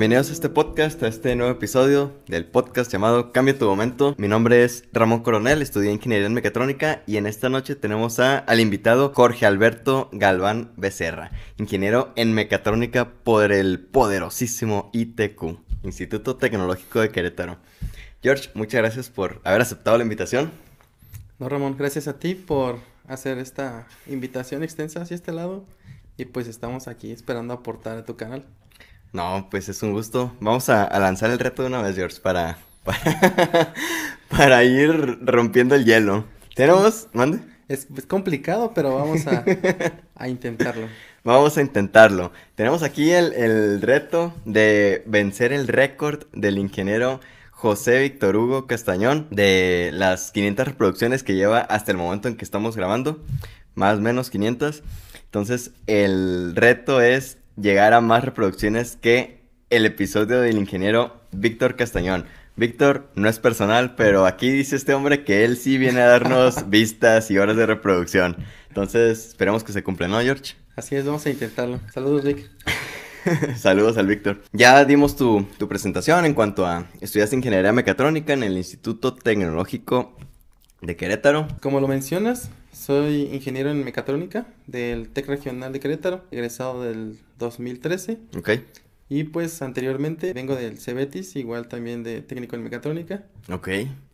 Bienvenidos a este podcast, a este nuevo episodio del podcast llamado Cambia tu momento. Mi nombre es Ramón Coronel, estudié ingeniería en mecatrónica y en esta noche tenemos a, al invitado Jorge Alberto Galván Becerra, ingeniero en mecatrónica por el poderosísimo ITQ, Instituto Tecnológico de Querétaro. George, muchas gracias por haber aceptado la invitación. No, Ramón, gracias a ti por hacer esta invitación extensa hacia este lado. Y pues estamos aquí esperando aportar a tu canal. No, pues es un gusto. Vamos a, lanzar el reto de una vez, George, para, para, ir rompiendo el hielo. ¿Tenemos? ¿Mande? Es, complicado, pero vamos a, a, intentarlo. Vamos a intentarlo. Tenemos aquí el, el reto de vencer el récord del ingeniero José Víctor Hugo Castañón de las 500 reproducciones que lleva hasta el momento en que estamos grabando, más o menos 500. Entonces, el reto es llegar a más reproducciones que el episodio del ingeniero Víctor Castañón. Víctor, no es personal, pero aquí dice este hombre que él sí viene a darnos vistas y horas de reproducción. Entonces, esperemos que se cumpla, ¿no, George? Así es, vamos a intentarlo. Saludos, Rick. Saludos al Víctor. Ya dimos tu, presentación en cuanto a estudiaste ingeniería mecatrónica en el Instituto Tecnológico de Querétaro. Como lo mencionas, soy ingeniero en mecatrónica del TEC Regional de Querétaro, egresado del 2013. Ok. Y pues anteriormente vengo del Cebetis, igual también de técnico en mecatrónica. Ok.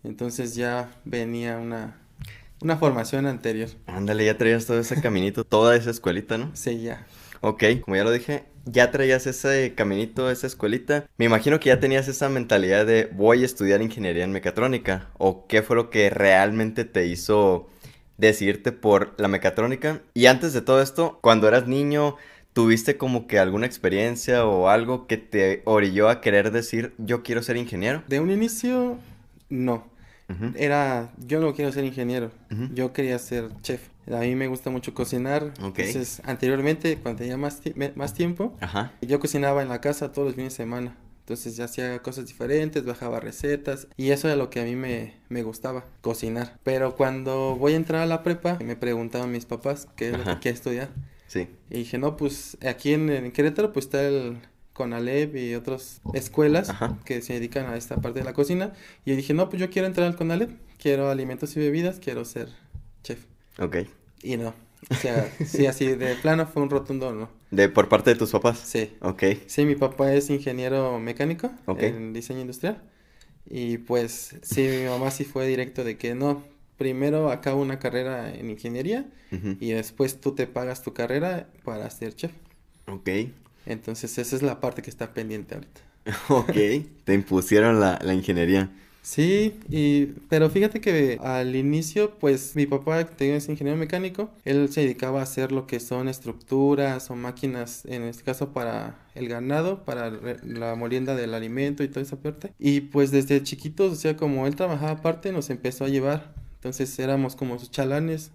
Entonces ya venía una, una formación anterior. Ándale, ya traías todo ese caminito, toda esa escuelita, ¿no? Sí, ya. Ok, como ya lo dije, ya traías ese caminito, esa escuelita. Me imagino que ya tenías esa mentalidad de voy a estudiar ingeniería en mecatrónica. ¿O qué fue lo que realmente te hizo decidirte por la mecatrónica? Y antes de todo esto, cuando eras niño, ¿tuviste como que alguna experiencia o algo que te orilló a querer decir yo quiero ser ingeniero? De un inicio, no. Era, yo no quiero ser ingeniero, yo quería ser chef. A mí me gusta mucho cocinar. Entonces, anteriormente, cuando tenía más, más tiempo, yo cocinaba en la casa todos los fines de semana. Entonces ya hacía cosas diferentes, bajaba recetas y eso era lo que a mí me, me, gustaba, cocinar. Pero cuando voy a entrar a la prepa, me preguntaban mis papás qué es lo que quiero estudiar. Sí. Y dije, no, pues aquí en, en Querétaro pues está el Conalep y otras escuelas que se dedican a esta parte de la cocina. Y dije, no, pues yo quiero entrar al Conalep, quiero alimentos y bebidas, quiero ser chef. Ok. Y no. O sea, sí, así de plano fue un rotundo no. ¿De por parte de tus papás? Sí. Ok. Sí, mi papá es ingeniero mecánico en diseño industrial. Y pues sí, mi mamá sí fue directo de que no, primero acaba una carrera en ingeniería y después tú te pagas tu carrera para ser chef. Ok. Entonces esa es la parte que está pendiente ahorita. ok, te impusieron la, la ingeniería. Sí, y, pero fíjate que al inicio, pues mi papá, que es ingeniero mecánico, él se dedicaba a hacer lo que son estructuras o máquinas, en este caso para el ganado, para la molienda del alimento y toda esa parte. Y pues desde chiquitos, o sea, como él trabajaba aparte, nos empezó a llevar. Entonces éramos como sus chalanes,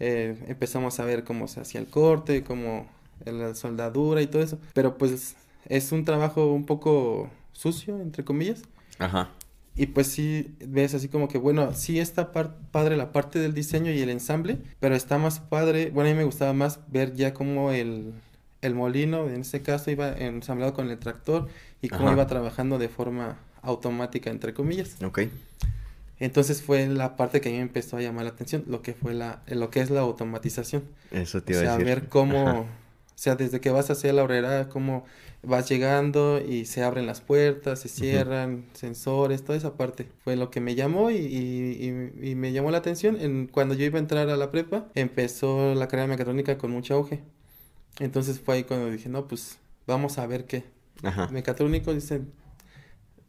eh, empezamos a ver cómo se hacía el corte, cómo la soldadura y todo eso. Pero pues es un trabajo un poco sucio, entre comillas. Ajá. Y pues sí ves así como que, bueno, sí está padre la parte del diseño y el ensamble, pero está más padre, bueno, a mí me gustaba más ver ya cómo el, el molino, en este caso, iba ensamblado con el tractor y cómo iba trabajando de forma automática, entre comillas. Ok. Entonces fue la parte que a mí me empezó a llamar la atención, lo que fue la, lo que es la automatización. Eso te iba o sea, a decir. ver cómo, o sea, desde que vas hacia la horrera, cómo vas llegando y se abren las puertas, se cierran, sensores, toda esa parte. Fue lo que me llamó y, y, me llamó la atención. En, cuando yo iba a entrar a la prepa, empezó la carrera mecatrónica con mucho auge. Entonces fue ahí cuando dije, no, pues vamos a ver qué. Ajá. Mecatrónico dicen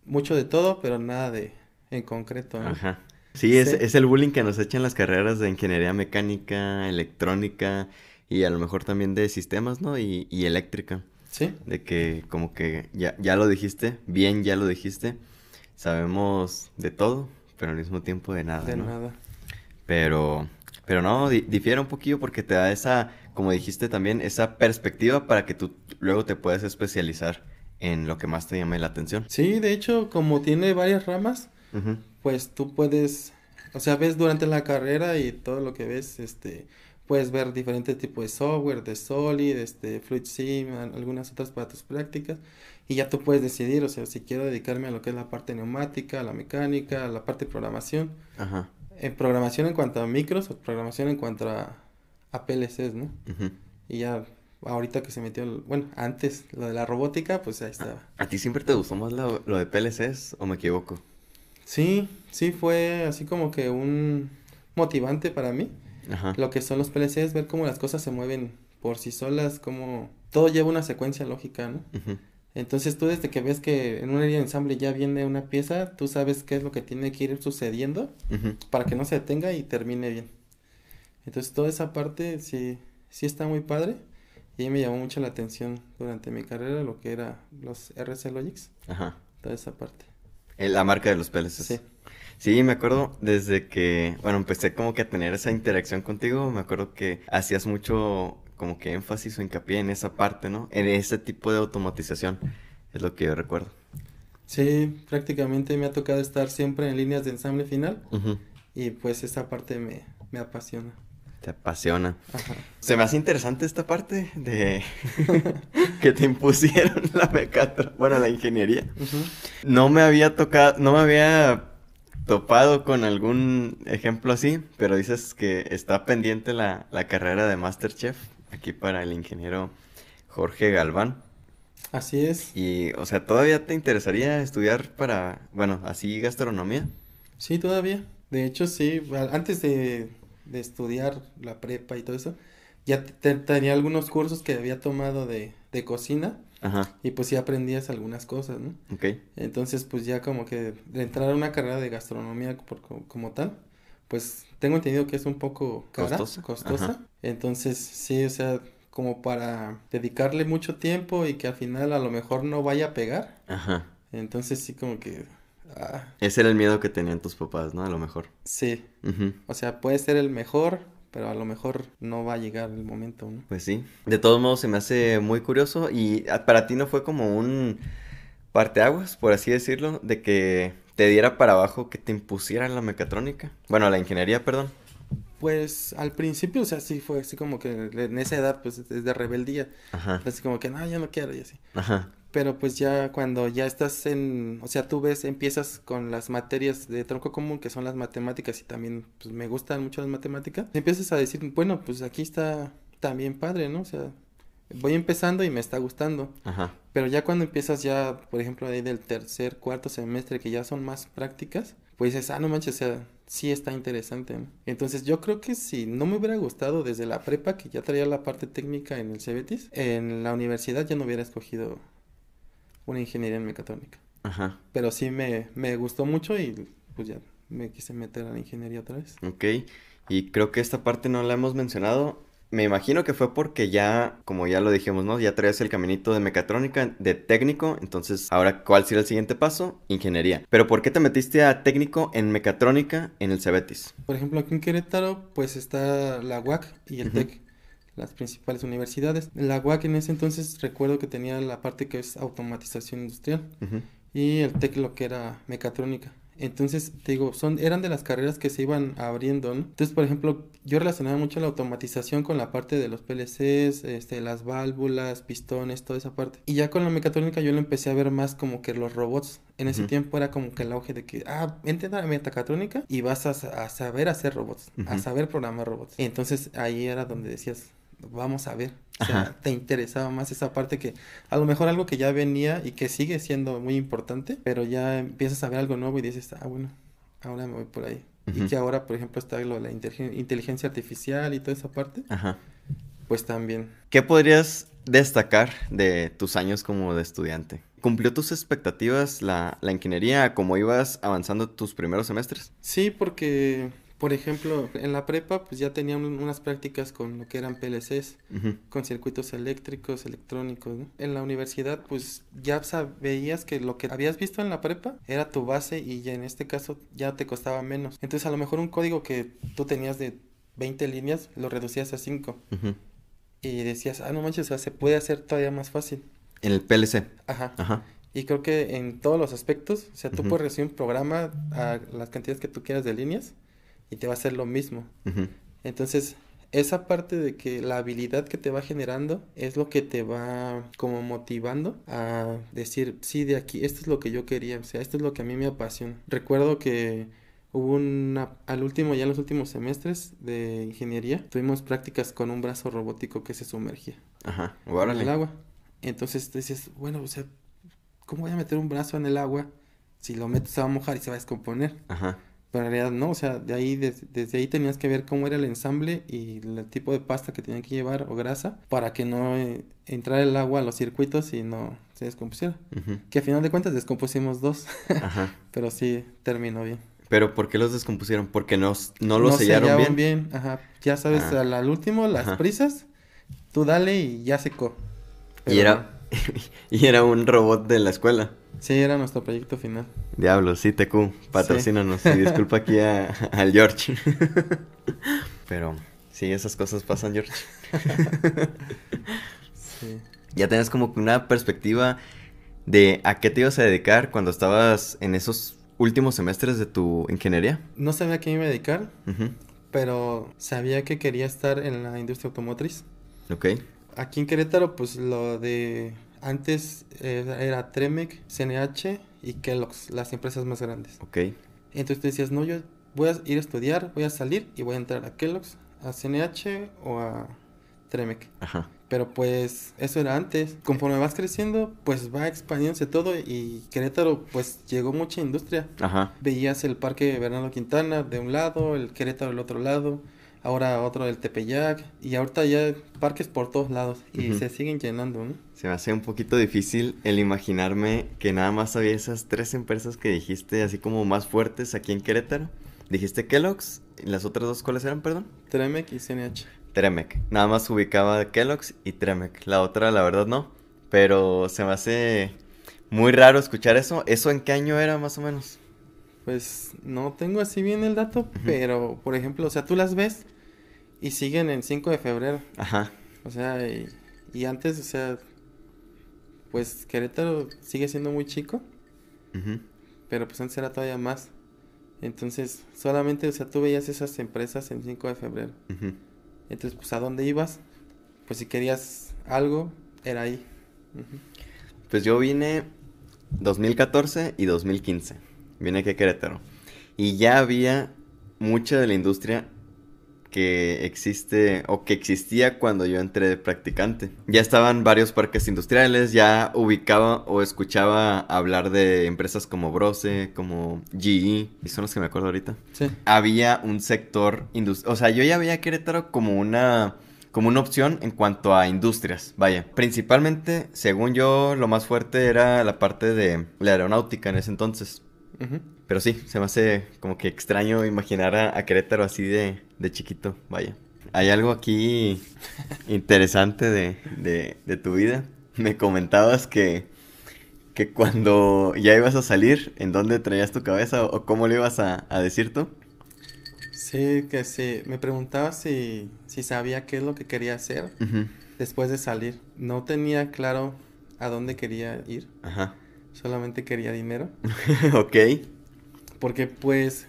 mucho de todo, pero nada de en concreto. Ajá. Sí, Es, es el bullying que nos echan las carreras de ingeniería mecánica, electrónica y a lo mejor también de sistemas, ¿no? Y, y eléctrica. Sí. De que como que ya, ya lo dijiste, bien ya lo dijiste, sabemos de todo, pero al mismo tiempo de nada. De nada. Pero, pero no, difiere un poquillo porque te da esa, como dijiste también, esa perspectiva para que tú luego te puedas especializar en lo que más te llame la atención. Sí, de hecho, como tiene varias ramas, pues tú puedes, o sea, ves durante la carrera y todo lo que ves, este, puedes ver diferentes tipos de software, de Solid, este, Fluid Sim, algunas otras para tus prácticas. y ya tú puedes decidir, o sea, si quiero dedicarme a lo que es la parte neumática, a la mecánica, a la parte de programación. Ajá. En programación en cuanto a micros o programación en cuanto a, a PLCs, ¿no? ujú. Y ya ahorita que se metió, el- bueno, antes lo de la robótica, pues ahí estaba. ¿A ti siempre te gustó más lo, lo de PLCs o me equivoco? Sí, sí fue así como que un motivante para mí. Ajá. Lo que son los PLCs, ver cómo las cosas se mueven por sí solas, cómo todo lleva una secuencia lógica, ¿no? Entonces tú desde que ves que en una línea de ensamble ya viene una pieza, tú sabes qué es lo que tiene que ir sucediendo para que no se detenga y termine bien. Entonces toda esa parte sí, sí está muy padre y me llamó mucho la atención durante mi carrera lo que era los RC Logics, Ajá. toda esa parte. Eh, La marca de los PLCs. Sí. Sí, me acuerdo desde que, bueno, empecé como que a tener esa interacción contigo, me acuerdo que hacías mucho como que énfasis o hincapié en esa parte, ¿no? En ese tipo de automatización, es lo que yo recuerdo. Sí, prácticamente me ha tocado estar siempre en líneas de ensamble final y pues esa parte me, me apasiona. Te apasiona. Ajá. Se me hace interesante esta parte de que te impusieron la mecatro, bueno, la ingeniería. No me había tocado, no me había topado con algún ejemplo así, pero dices que está pendiente la, la carrera de Masterchef aquí para el ingeniero Jorge Galván. Así es. Y, o sea, ¿todavía te interesaría estudiar para, bueno, así gastronomía? Sí, todavía. De hecho, sí, antes de, de estudiar la prepa y todo eso, ya te- tenía algunos cursos que había tomado de, de cocina Ajá, y pues sí aprendías algunas cosas, ¿no? ok. Entonces, pues ya como que de entrar a una carrera de gastronomía por, como tal, pues tengo entendido que es un poco cara, Costosa, costosa. ajá. Entonces, sí, o sea, como para dedicarle mucho tiempo y que al final a lo mejor no vaya a pegar. Ajá. Entonces, sí, como que, ah, Ese era el miedo que tenían tus papás, ¿no? A lo mejor. sí. Ujú. O sea, puede ser el mejor, pero a lo mejor no va a llegar el momento, ¿no? Pues sí. De todos modos se me hace muy curioso y ah, para ti no fue como un parteaguas, por así decirlo, de que te diera para abajo que te impusieran la mecatrónica. Bueno, la ingeniería, perdón. Pues al principio, o sea, sí fue así como que en esa edad, pues es de rebeldía. Ajá. Así como que, no, ya no quiero y así. Ajá. Pero pues ya cuando ya estás en, o sea, tú ves, empiezas con las materias de tronco común, que son las matemáticas, y también pues me gustan mucho las matemáticas, empiezas a decir, bueno, pues aquí está también padre, ¿no? O sea, voy empezando y me está gustando. Ajá. Pero ya cuando empiezas ya, por ejemplo, ahí del tercer, cuarto semestre, que ya son más prácticas, pues dices, ah, no manches, o sea, sí está interesante, ¿no? Entonces yo creo que si no me hubiera gustado desde la prepa, que ya traía la parte técnica en el Cebetis, en la universidad ya no hubiera escogido una ingeniería en mecatrónica. Ajá. Pero sí me, me gustó mucho y pues ya me quise meter a la ingeniería otra vez. Ok. Y creo que esta parte no la hemos mencionado. Me imagino que fue porque ya, como ya lo dijimos, ¿no? Ya traías el caminito de mecatrónica, de técnico. Entonces, ahora, ¿cuál sería el siguiente paso? Ingeniería. Pero ¿por qué te metiste a técnico en mecatrónica en el Cebetis? Por ejemplo, aquí en Querétaro, pues está la UAC y el Ujú. TEC, las principales universidades. La UAC en ese entonces recuerdo que tenía la parte que es automatización industrial Ujú. y el TEC lo que era mecatrónica. Entonces, te digo, son, eran de las carreras que se iban abriendo, ¿no? Entonces, por ejemplo, yo relacionaba mucho la automatización con la parte de los PLCs, este, las válvulas, pistones, toda esa parte. Y ya con la mecatrónica yo lo empecé a ver más como que los robots. En ese Ujú. tiempo era como que el auge de que, ah, vente a la mecatrónica y vas a, a saber hacer robots, a Ujú. saber programar robots. Entonces ahí era donde decías, vamos a ver. O sea, Ajá. te interesaba más esa parte que a lo mejor algo que ya venía y que sigue siendo muy importante, pero ya empiezas a ver algo nuevo y dices, ah, bueno, ahora me voy por ahí. Y que ahora, por ejemplo, está lo de la inteligen- inteligencia artificial y toda esa parte, Ajá. pues también. ¿Qué podrías destacar de tus años como de estudiante? ¿Cumplió tus expectativas la, la ingeniería como ibas avanzando tus primeros semestres? Sí, porque, por ejemplo, en la prepa, pues ya tenían un- unas prácticas con lo que eran PLCs. Con circuitos eléctricos, electrónicos, ¿no? En la universidad, pues ya sab- veías que lo que habías visto en la prepa era tu base y ya en este caso ya te costaba menos. Entonces, a lo mejor un código que tú tenías de 20 líneas lo reducías a 5 Ujú. y decías, ah, no manches, o sea, se puede hacer todavía más fácil. En el PLC. Ajá. Ajá. Y creo que en todos los aspectos, o sea, tú puedes recibir un programa a las cantidades que tú quieras de líneas y te va a hacer lo mismo. Entonces, esa parte de que la habilidad que te va generando es lo que te va como motivando a decir, sí, de aquí, esto es lo que yo quería, o sea, esto es lo que a mí me apasiona. Recuerdo que hubo una, al último, ya en los últimos semestres de ingeniería, tuvimos prácticas con un brazo robótico que se sumergía Ajá, en el agua. Entonces dices, bueno, o sea, ¿cómo voy a meter un brazo en el agua? Si lo meto se va a mojar y se va a descomponer. Ajá, Pero en realidad no, o sea, de ahí, des- desde ahí tenías que ver cómo era el ensamble y el tipo de pasta que tenían que llevar o grasa para que no eh, entrara el agua a los circuitos y no se descompusiera. Que a final de cuentas descompusimos dos, ajá. pero sí terminó bien. Pero ¿por qué los descompusieron? Porque no, no lo sellaron sellaban bien. Ajá, ya sabes, Ah. al, al último, las Ajá. prisas, tú dale y ya secó. Y era, y era un robot de la escuela. Sí, era nuestro proyecto final. Diablos, sí, TQ, patrocínanos. Y disculpa aquí a, al George. Pero sí, esas cosas pasan, George. Sí. Ya tenías como una perspectiva de a qué te ibas a dedicar cuando estabas en esos últimos semestres de tu ingeniería. No sabía a qué iba a dedicar, pero sabía que quería estar en la industria automotriz. Ok, Aquí en Querétaro, pues lo de antes eh, era Tremec, CNH y Kellogg's, las empresas más grandes. ok. Entonces tú decías, no, yo voy a ir a estudiar, voy a salir y voy a entrar a Kellogg's, a CNH o a Tremec. Ajá. Pero pues eso era antes. Conforme vas creciendo, pues va expandiéndose todo y Querétaro pues llegó mucha industria. Ajá. Veías el parque Bernardo Quintana de un lado, el Querétaro del otro lado, ahora otro del Tepeyac y ahorita ya parques por todos lados y se siguen llenando, ¿no? Se me hace un poquito difícil el imaginarme que nada más había esas tres empresas que dijiste así como más fuertes aquí en Querétaro. Dijiste Kellogg's y las otras dos cuáles eran, perdón? Tremec y CNH. Tremec. Nada más ubicaba Kellogg's y Tremec. La otra, la verdad, no. Pero se me hace muy raro escuchar eso. ¿Eso en qué año era más o menos? Pues no tengo así bien el dato, pero por ejemplo, o sea, tú las ves y siguen en 5 de febrero. Ajá. O sea, y, y antes, o sea, pues Querétaro sigue siendo muy chico, pero pues antes era todavía más. Entonces, solamente, o sea, tú veías esas empresas en 5 de febrero. Entonces, pues, ¿a dónde ibas? Pues si querías algo, era ahí. Pues yo vine 2014 y 2015. Vine aquí a Querétaro. Y ya había mucha de la industria que existe o que existía cuando yo entré de practicante. Ya estaban varios parques industriales, ya ubicaba o escuchaba hablar de empresas como Brose, como GE, y son los que me acuerdo ahorita. Sí, Había un sector industrial, o sea, yo ya veía a Querétaro como una como una opción en cuanto a industrias, vaya. Principalmente, según yo, lo más fuerte era la parte de la aeronáutica en ese entonces. Pero sí, se me hace como que extraño imaginar a, a Querétaro así de, de chiquito, vaya. Hay algo aquí interesante de, de, de tu vida. Me comentabas que, que cuando ya ibas a salir, ¿en dónde traías tu cabeza o, o cómo lo ibas a, a decir tú? Sí, que sí. Me preguntaba si, si sabía qué es lo que quería hacer después de salir. No tenía claro a dónde quería ir, Ajá. Solamente quería dinero. ok. Porque pues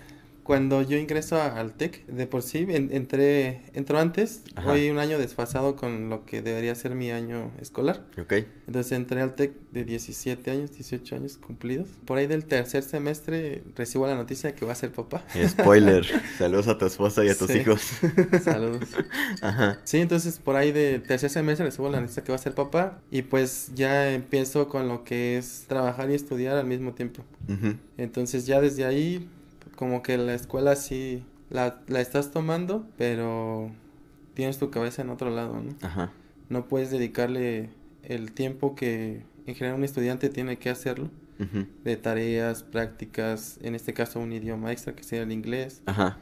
cuando yo ingreso a- al TEC, de por sí en- entré, entro antes, Ajá. voy un año desfasado con lo que debería ser mi año escolar. Ok. Entonces entré al TEC de 17 años, 18 años cumplidos. Por ahí del tercer semestre recibo la noticia de que voy a ser papá. Spoiler. Saludos a tu esposa y a tus Sí. hijos. Saludos. Ajá. Sí, entonces por ahí del tercer semestre recibo la noticia que va a ser papá y pues ya empiezo con lo que es trabajar y estudiar al mismo tiempo. Ujú, Entonces ya desde ahí como que la escuela sí la, la estás tomando, pero tienes tu cabeza en otro lado, ¿no? Ajá. No puedes dedicarle el tiempo que en general un estudiante tiene que hacerlo, de tareas, prácticas, en este caso un idioma extra que sería el inglés, Ajá.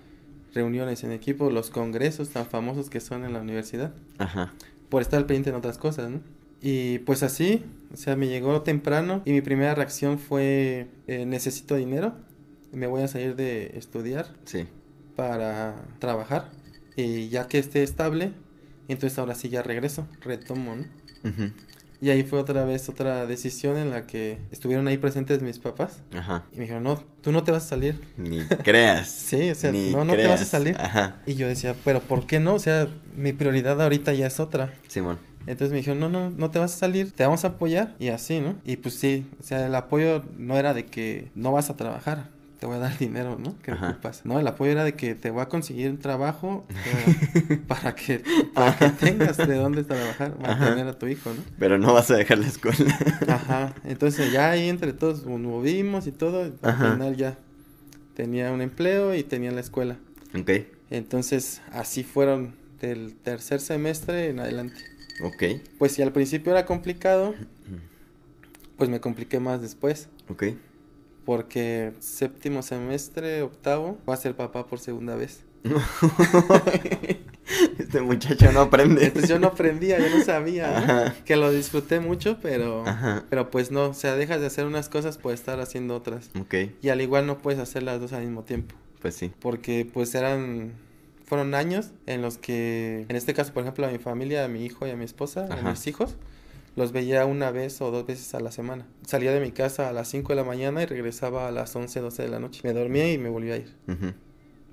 reuniones en equipo, los congresos tan famosos que son en la universidad. Ajá. por estar pendiente en otras cosas, ¿no? Y pues así, o sea, me llegó temprano y mi primera reacción fue, eh, necesito dinero, me voy a salir de estudiar Sí. para trabajar y ya que esté estable, entonces ahora sí ya regreso, retomo, ¿no? Y ahí fue otra vez otra decisión en la que estuvieron ahí presentes mis papás. Ajá. Y me dijeron, no, tú no te vas a salir. Ni creas. Sí, o sea, Ni no, no te vas a salir. Ajá. Y yo decía, pero ¿por qué no? O sea, mi prioridad ahorita ya es otra. Simón. Entonces me dijeron, no, no, no te vas a salir, te vamos a apoyar. Y así, ¿no? Y pues sí, o sea, el apoyo no era de que no vas a trabajar, te voy a dar dinero, ¿no? Que Ajá. ocupas. No, el apoyo era de que te voy a conseguir un trabajo eh, para que, para que tengas de dónde trabajar, mantener a tu hijo, ¿no? Pero no vas a dejar la escuela. Ajá, entonces ya ahí entre todos nos movimos y todo, y al Ajá. final ya tenía un empleo y tenía la escuela. ok. Entonces así fueron del tercer semestre en adelante. Ok. Pues si al principio era complicado, pues me compliqué más después, Ok. Porque séptimo semestre, octavo, voy a ser papá por segunda vez. este muchacho no aprende. Entonces yo no aprendía, yo no sabía, que lo disfruté mucho, pero, Ajá. pero pues no, o sea, dejas de hacer unas cosas por estar haciendo otras. Ok. Y al igual no puedes hacer las dos al mismo tiempo. Pues sí. porque pues eran fueron años en los que en este caso por ejemplo a mi familia a mi hijo y a mi esposa a mis hijos los veía una vez o dos veces a la semana salía de mi casa a las 5 de la mañana y regresaba a las 11 12 de la noche me dormía y me volvía a ir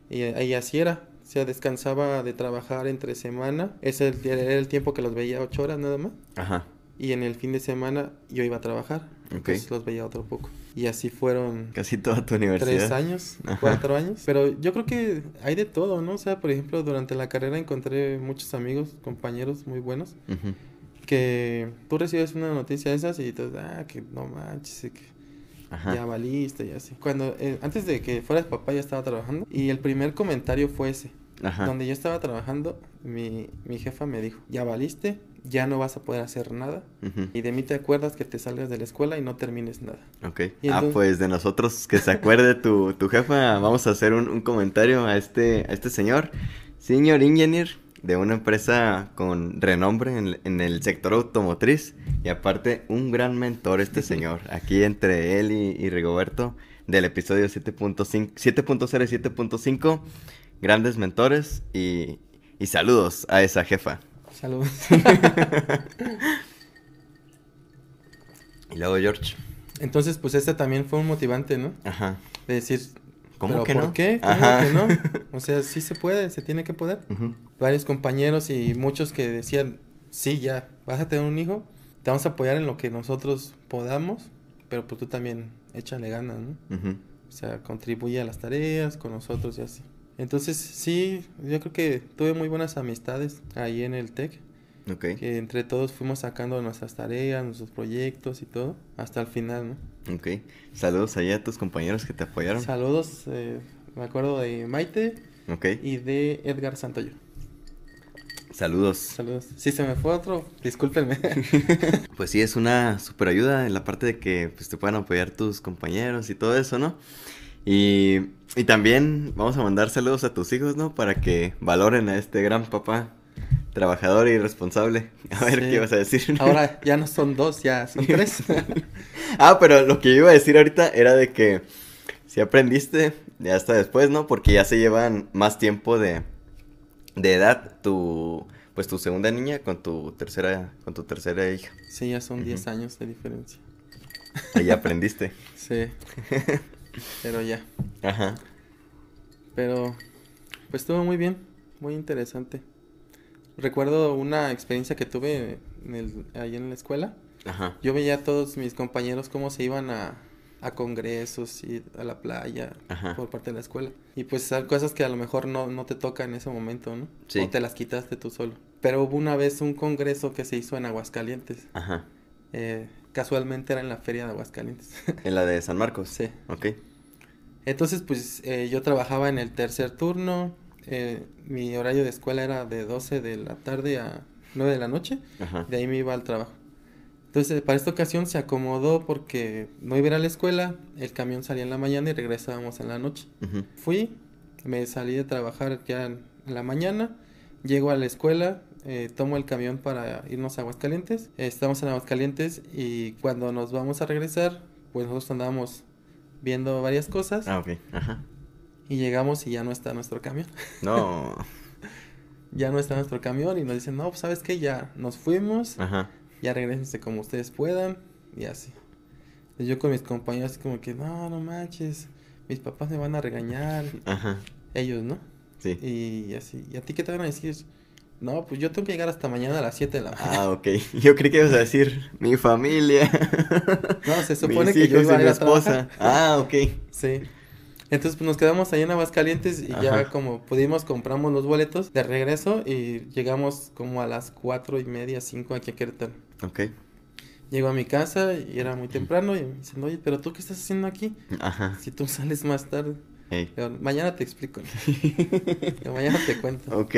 y, y así era o sea descansaba de trabajar entre semana ese era el tiempo que los veía ocho horas nada más Ajá. y en el fin de semana yo iba a trabajar Ok. entonces los veía otro poco y así fueron Casi toda tu universidad. tres años, Ajá. cuatro años. Pero yo creo que hay de todo, ¿no? O sea, por ejemplo, durante la carrera encontré muchos amigos, compañeros muy buenos, Ujú. Que tú recibes una noticia de esas y tú, ah, que no manches, que Ajá. ya valiste y así. Cuando, eh, antes de que fueras papá ya estaba trabajando y el primer comentario fue ese. Ajá. Donde yo estaba trabajando, mi, mi jefa me dijo, ya valiste, ya no vas a poder hacer nada. Ujú. Y de mí te acuerdas que te salgas de la escuela y no termines nada. Ok. Y Ah, entonces- pues de nosotros que se acuerde tu, tu jefa, vamos a hacer un, un comentario a este, a este señor, señor engineer de una empresa con renombre en, en el sector automotriz y aparte un gran mentor este señor, aquí entre él y, y Rigoberto del episodio 7.5 7.0 y 7.5, grandes mentores y, y saludos a esa jefa. Saludos. Y luego George. Entonces, pues este también fue un motivante, ¿no? Ajá. De decir, ¿Cómo ¿pero que por no? qué? ¿Cómo Ajá. que no? O sea, sí se puede, se tiene que poder. Varios compañeros y muchos que decían, sí, ya, vas a tener un hijo, te vamos a apoyar en lo que nosotros podamos, pero pues tú también échale ganas, ¿no? O sea, contribuye a las tareas con nosotros y así. Entonces, sí, yo creo que tuve muy buenas amistades ahí en el TEC, Ok. que entre todos fuimos sacando nuestras tareas, nuestros proyectos y todo, hasta el final, ¿no? Ok. Saludos allá a tus compañeros que te apoyaron. Saludos, eh, me acuerdo de Maite ok. y de Edgar Santoyo. Saludos. Saludos. Si se me fue otro, discúlpenme. Pues sí, es una super ayuda en la parte de que pues, te puedan apoyar tus compañeros y todo eso, ¿no? Y, y también vamos a mandar saludos a tus hijos, ¿no? Para que valoren a este gran papá, trabajador y responsable. A ver, Sí. ¿qué ibas a decir? Ahora ya no son dos, ya son tres. Ah, pero lo que yo iba a decir ahorita era de que si aprendiste, ya hasta después, ¿no? Porque ya se llevan más tiempo de, de edad tu, pues tu segunda niña con tu tercera, con tu tercera hija. Sí, ya son Ujú. 10 años de diferencia. Ahí aprendiste. Sí. Pero ya. Ajá. Pero pues estuvo muy bien, muy interesante. Recuerdo una experiencia que tuve en el, ahí en la escuela. Ajá. Yo veía a todos mis compañeros cómo se iban a, a congresos y a la playa Ajá. por parte de la escuela. Y pues son cosas que a lo mejor no, no te toca en ese momento, ¿no? Sí. O te las quitaste tú solo. Pero hubo una vez un congreso que se hizo en Aguascalientes. Ajá. Eh, casualmente era en la feria de Aguascalientes. En la de San Marcos. sí. Ok. Entonces, pues eh, yo trabajaba en el tercer turno. Eh, mi horario de escuela era de 12 de la tarde a 9 de la noche. Ajá. De ahí me iba al trabajo. Entonces, para esta ocasión se acomodó porque no iba a ir a la escuela, el camión salía en la mañana y regresábamos en la noche. Fui, me salí de trabajar ya en la mañana, llego a la escuela, eh, tomo el camión para irnos a Aguascalientes. Eh, estamos en Aguascalientes y cuando nos vamos a regresar, pues nosotros andábamos viendo varias cosas Ah, ok. Ajá. Y llegamos y ya no está nuestro camión. No. Ya no está nuestro camión y nos dicen, no, pues sabes que ya nos fuimos, Ajá. ya regresense como ustedes puedan y así. Yo con mis compañeros como que, no, no manches, mis papás me van a regañar. Ajá. Ellos, ¿no? Sí. Y así, ¿y a ti qué te van a decir? No, pues yo tengo que llegar hasta mañana a las 7 de la mañana. Ah, ok. Yo creí que ibas a decir mi familia. No, se supone mis que yo iba a mi ir a esposa. trabajar. Ah, ok. Sí. Entonces pues nos quedamos ahí en Aguascalientes y ya como pudimos compramos los boletos de regreso y llegamos como a las cuatro y media, cinco aquí a Querétaro. Ok. Llego a mi casa y era muy temprano y me dicen, oye, pero tú qué estás haciendo aquí? Ajá. Si tú sales más tarde. Digo, mañana te explico. Digo, mañana te cuento. Ok.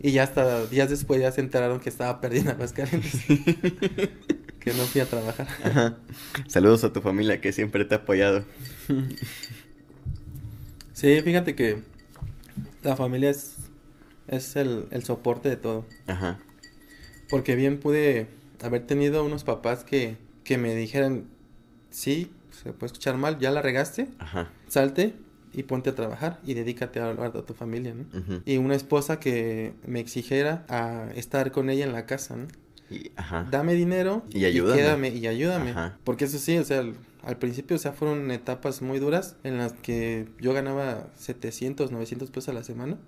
Y ya hasta días después ya se enteraron que estaba perdida en Aguascalientes. que no fui a trabajar. Ajá. Saludos a tu familia que siempre te ha apoyado. Sí, fíjate que la familia es, es el, el soporte de todo. Ajá. Porque bien pude haber tenido unos papás que, que me dijeran, sí, se puede escuchar mal, ya la regaste, Ajá. salte y ponte a trabajar y dedícate a, a tu familia, ¿no? Y una esposa que me exigiera a estar con ella en la casa, ¿no? Y, ajá. Dame dinero Y ayúdame. quédame y ayúdame. Ajá. Porque eso sí, o sea, al, principio, o sea, fueron etapas muy duras en las que yo ganaba 700, 900 pesos a la semana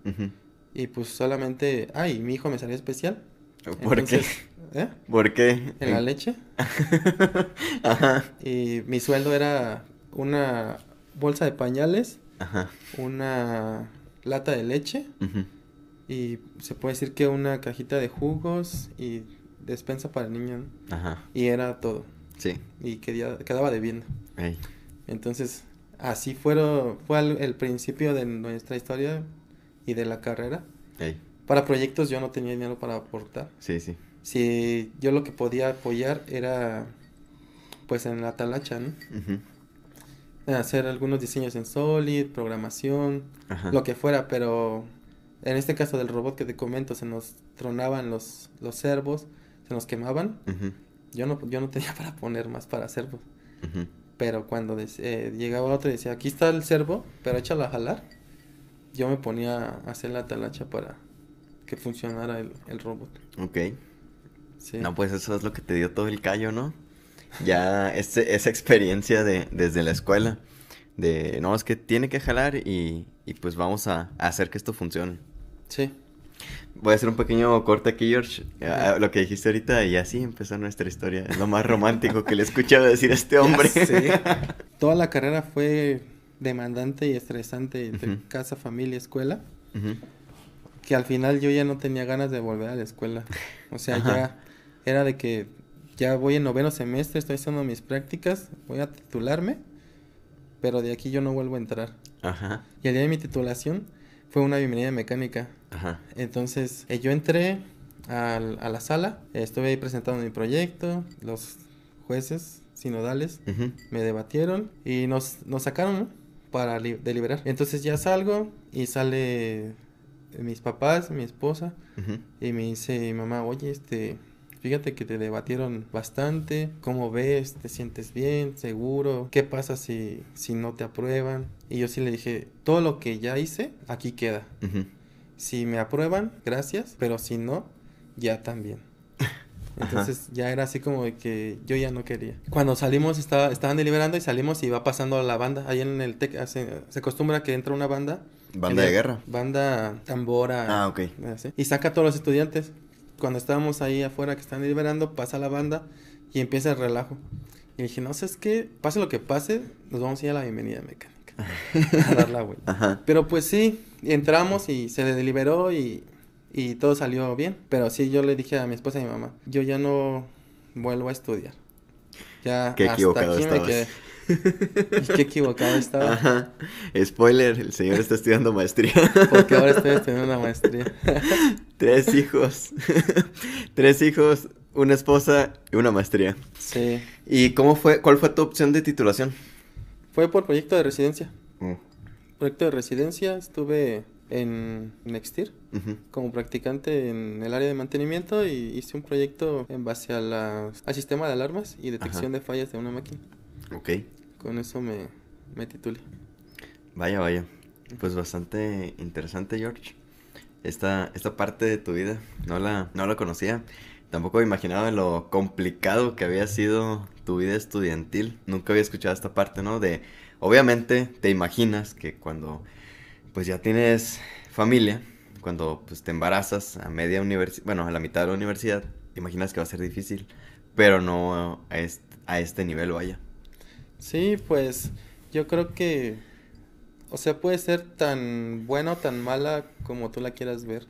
y pues solamente, ay, mi hijo me salió especial. ¿Por Entonces, qué? ¿eh? ¿Por qué? En la leche. Ajá. Y mi sueldo era una bolsa de pañales, Ajá. una lata de leche y se puede decir que una cajita de jugos y despensa para el niño. ¿no? Ajá. Y era todo. Sí. Y quedía, quedaba debiendo. Ey. Entonces, así fueron, fue el principio de nuestra historia y de la carrera. Ey. Para proyectos yo no tenía dinero para aportar. Sí, sí. Si yo lo que podía apoyar era pues en la talacha, ¿no? Hacer algunos diseños en Solid, programación, Ajá. lo que fuera, pero en este caso del robot que te comento, se nos tronaban los, los servos, se nos quemaban. Yo no, yo no tenía para poner más para servos. Pero cuando eh, llegaba otro y decía, aquí está el servo, pero échalo a jalar, yo me ponía a hacer la talacha para que funcionara el, el robot. Ok. Sí. No, pues eso es lo que te dio todo el callo, ¿no? Ya ese- esa experiencia de desde la escuela. De, no, es que tiene que jalar y, y pues vamos a, a hacer que esto funcione. Sí. Voy a hacer un pequeño corte aquí, George. Ajá. a lo que dijiste ahorita y así empezó nuestra historia. Es lo más romántico que le he escuchado decir a este hombre. Toda la carrera fue demandante y estresante entre Ujú. casa, familia, escuela, Ujú. que al final yo ya no tenía ganas de volver a la escuela. O sea, Ajá. ya era de que ya voy en noveno semestre, estoy haciendo mis prácticas, voy a titularme, pero de aquí yo no vuelvo a entrar. Ajá. Y el día de mi titulación fue una bienvenida mecánica. Ajá. Entonces, eh, yo entré al- a la sala, estuve ahí presentando mi proyecto, los jueces sinodales me debatieron y nos, nos sacaron ¿no? para li- deliberar. Entonces ya salgo y sale mis papás, mi esposa, y me dice mamá, oye, este, fíjate que te debatieron bastante, ¿cómo ves? ¿Te sientes bien? ¿Seguro? ¿Qué pasa si, si no te aprueban? Y yo sí le dije, todo lo que ya hice, aquí queda. Ujú. Si me aprueban, gracias, pero si no, ya también. Entonces ya era así como de que yo ya no quería. Cuando salimos estaba, estaban deliberando y salimos y va pasando la banda. Ahí en el TEC hace- se acostumbra que entra una banda. Banda de guerra. Banda tambora. Ah, ok. así, y saca a todos los estudiantes. Cuando estábamos ahí afuera que están deliberando, pasa la banda y empieza el relajo. Y dije, no sé, es que pase lo que pase, nos vamos a ir a la bienvenida mecánica. a dar la vuelta. Ajá. Pero pues sí, entramos y se deliberó y, y todo salió bien. Pero sí, yo le dije a mi esposa y a mi mamá, yo ya no vuelvo a estudiar. Ya Qué hasta equivocado aquí me quedé. Qué equivocado estaba. Ajá. Spoiler, el señor está estudiando maestría. Porque ahora estoy estudiando una maestría. Tres hijos. Tres hijos, una esposa y una maestría. Sí. ¿Y cómo fue, cuál fue tu opción de titulación? Fue por proyecto de residencia. Mm. Proyecto de residencia, estuve en Nextir como practicante en el área de mantenimiento y hice un proyecto en base a la- al sistema de alarmas y detección de fallas de una máquina. Ok. Con eso me, me titulé. Vaya, vaya. Pues bastante interesante, George. Esta, esta parte de tu vida no la, no la conocía. tampoco imaginaba lo complicado que había sido tu vida estudiantil. Nunca había escuchado esta parte, ¿no? De, obviamente, te imaginas que cuando, pues ya tienes familia, cuando pues te embarazas a media universidad, bueno, a la mitad de la universidad, imaginas que va a ser difícil, pero no a este, a este nivel vaya. Sí, pues yo creo que, o sea, puede ser tan buena o tan mala como tú la quieras ver,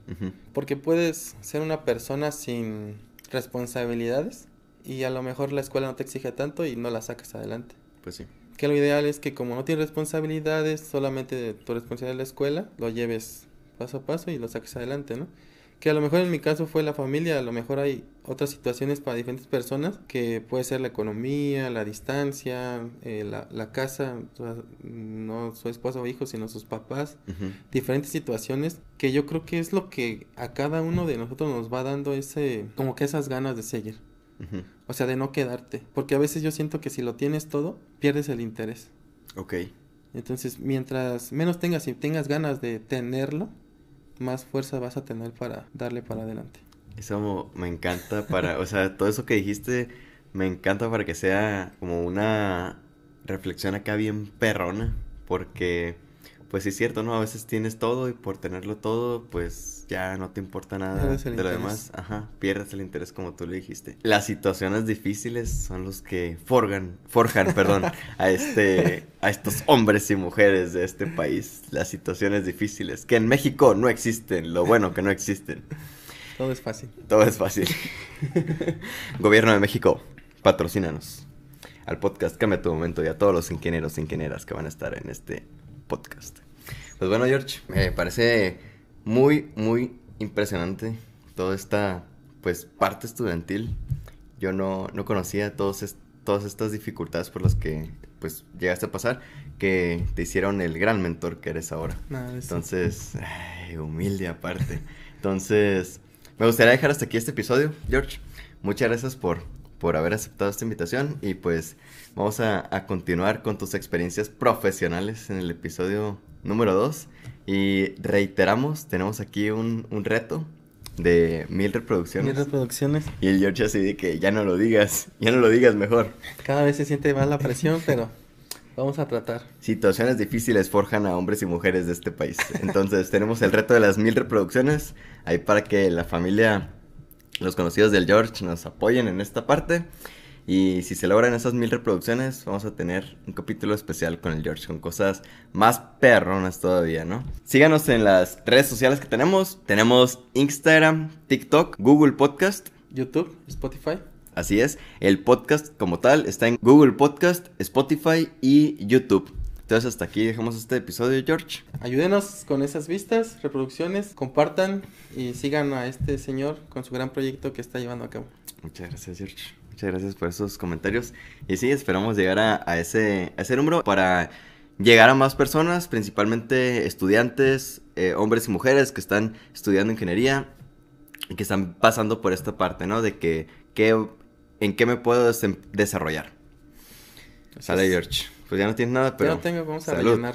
porque puedes ser una persona sin responsabilidades y a lo mejor la escuela no te exige tanto y no la sacas adelante. Pues sí. Que lo ideal es que como no tienes responsabilidades, solamente tu responsabilidad de la escuela, lo lleves paso a paso y lo saques adelante, ¿no? Que a lo mejor en mi caso fue la familia, a lo mejor hay otras situaciones para diferentes personas, que puede ser la economía, la distancia, eh, la, la casa, no su esposa o hijo, sino sus papás, diferentes situaciones que yo creo que es lo que a cada uno de nosotros nos va dando ese, como que esas ganas de seguir. O sea, de no quedarte. Porque a veces yo siento que si lo tienes todo, pierdes el interés. Ok. Entonces, mientras menos tengas y tengas ganas de tenerlo, más fuerza vas a tener para darle para adelante. Eso me encanta para, o sea, todo eso que dijiste me encanta para que sea como una reflexión acá bien perrona, porque pues sí es cierto, ¿no? A veces tienes todo y por tenerlo todo, pues ya no te importa nada de lo interés. demás, ajá, pierdes el interés como tú le dijiste. Las situaciones difíciles son los que forjan, forjan, perdón, a este a estos hombres y mujeres de este país, las situaciones difíciles que en México no existen, lo bueno que no existen. Todo es fácil. Todo es fácil. Gobierno de México, patrocínanos al podcast Cambia tu momento y a todos los ingenieros e ingenieras que van a estar en este podcast. Pues bueno, George, me parece muy, muy impresionante toda esta, pues, parte estudiantil. Yo no, no conocía todos es- todas estas dificultades por las que, pues, llegaste a pasar, que te hicieron el gran mentor que eres ahora. Nada eso. Entonces, ay, humilde aparte. Entonces, me gustaría dejar hasta aquí este episodio, George. Muchas gracias por, por haber aceptado esta invitación y pues vamos a, a continuar con tus experiencias profesionales en el episodio número 2. Y reiteramos, tenemos aquí un, un reto de mil reproducciones. Mil reproducciones. Y el George así de que ya no lo digas, ya no lo digas mejor. Cada vez se siente más la presión, pero vamos a tratar. Situaciones difíciles forjan a hombres y mujeres de este país. Entonces tenemos el reto de las mil reproducciones ahí para que la familia, los conocidos del George nos apoyen en esta parte. Y si se logran esas mil reproducciones, vamos a tener un capítulo especial con el George, con cosas más perronas todavía, ¿no? Síganos en las redes sociales que tenemos. Tenemos Instagram, TikTok, Google Podcast. YouTube, Spotify. Así es, el podcast como tal está en Google Podcast, Spotify y YouTube. Entonces hasta aquí dejamos este episodio, George. Ayúdenos con esas vistas, reproducciones, compartan y sigan a este señor con su gran proyecto que está llevando a cabo. Muchas gracias, George. Muchas gracias por esos comentarios. Y sí, esperamos llegar a, a ese, a ese número para llegar a más personas, principalmente estudiantes, eh, hombres y mujeres que están estudiando ingeniería y que están pasando por esta parte, ¿no? De que, que en qué me puedo desarrollar. Sale. George. Pues ya no tienes nada, Ya pero... no tengo, vamos a salud. rellenar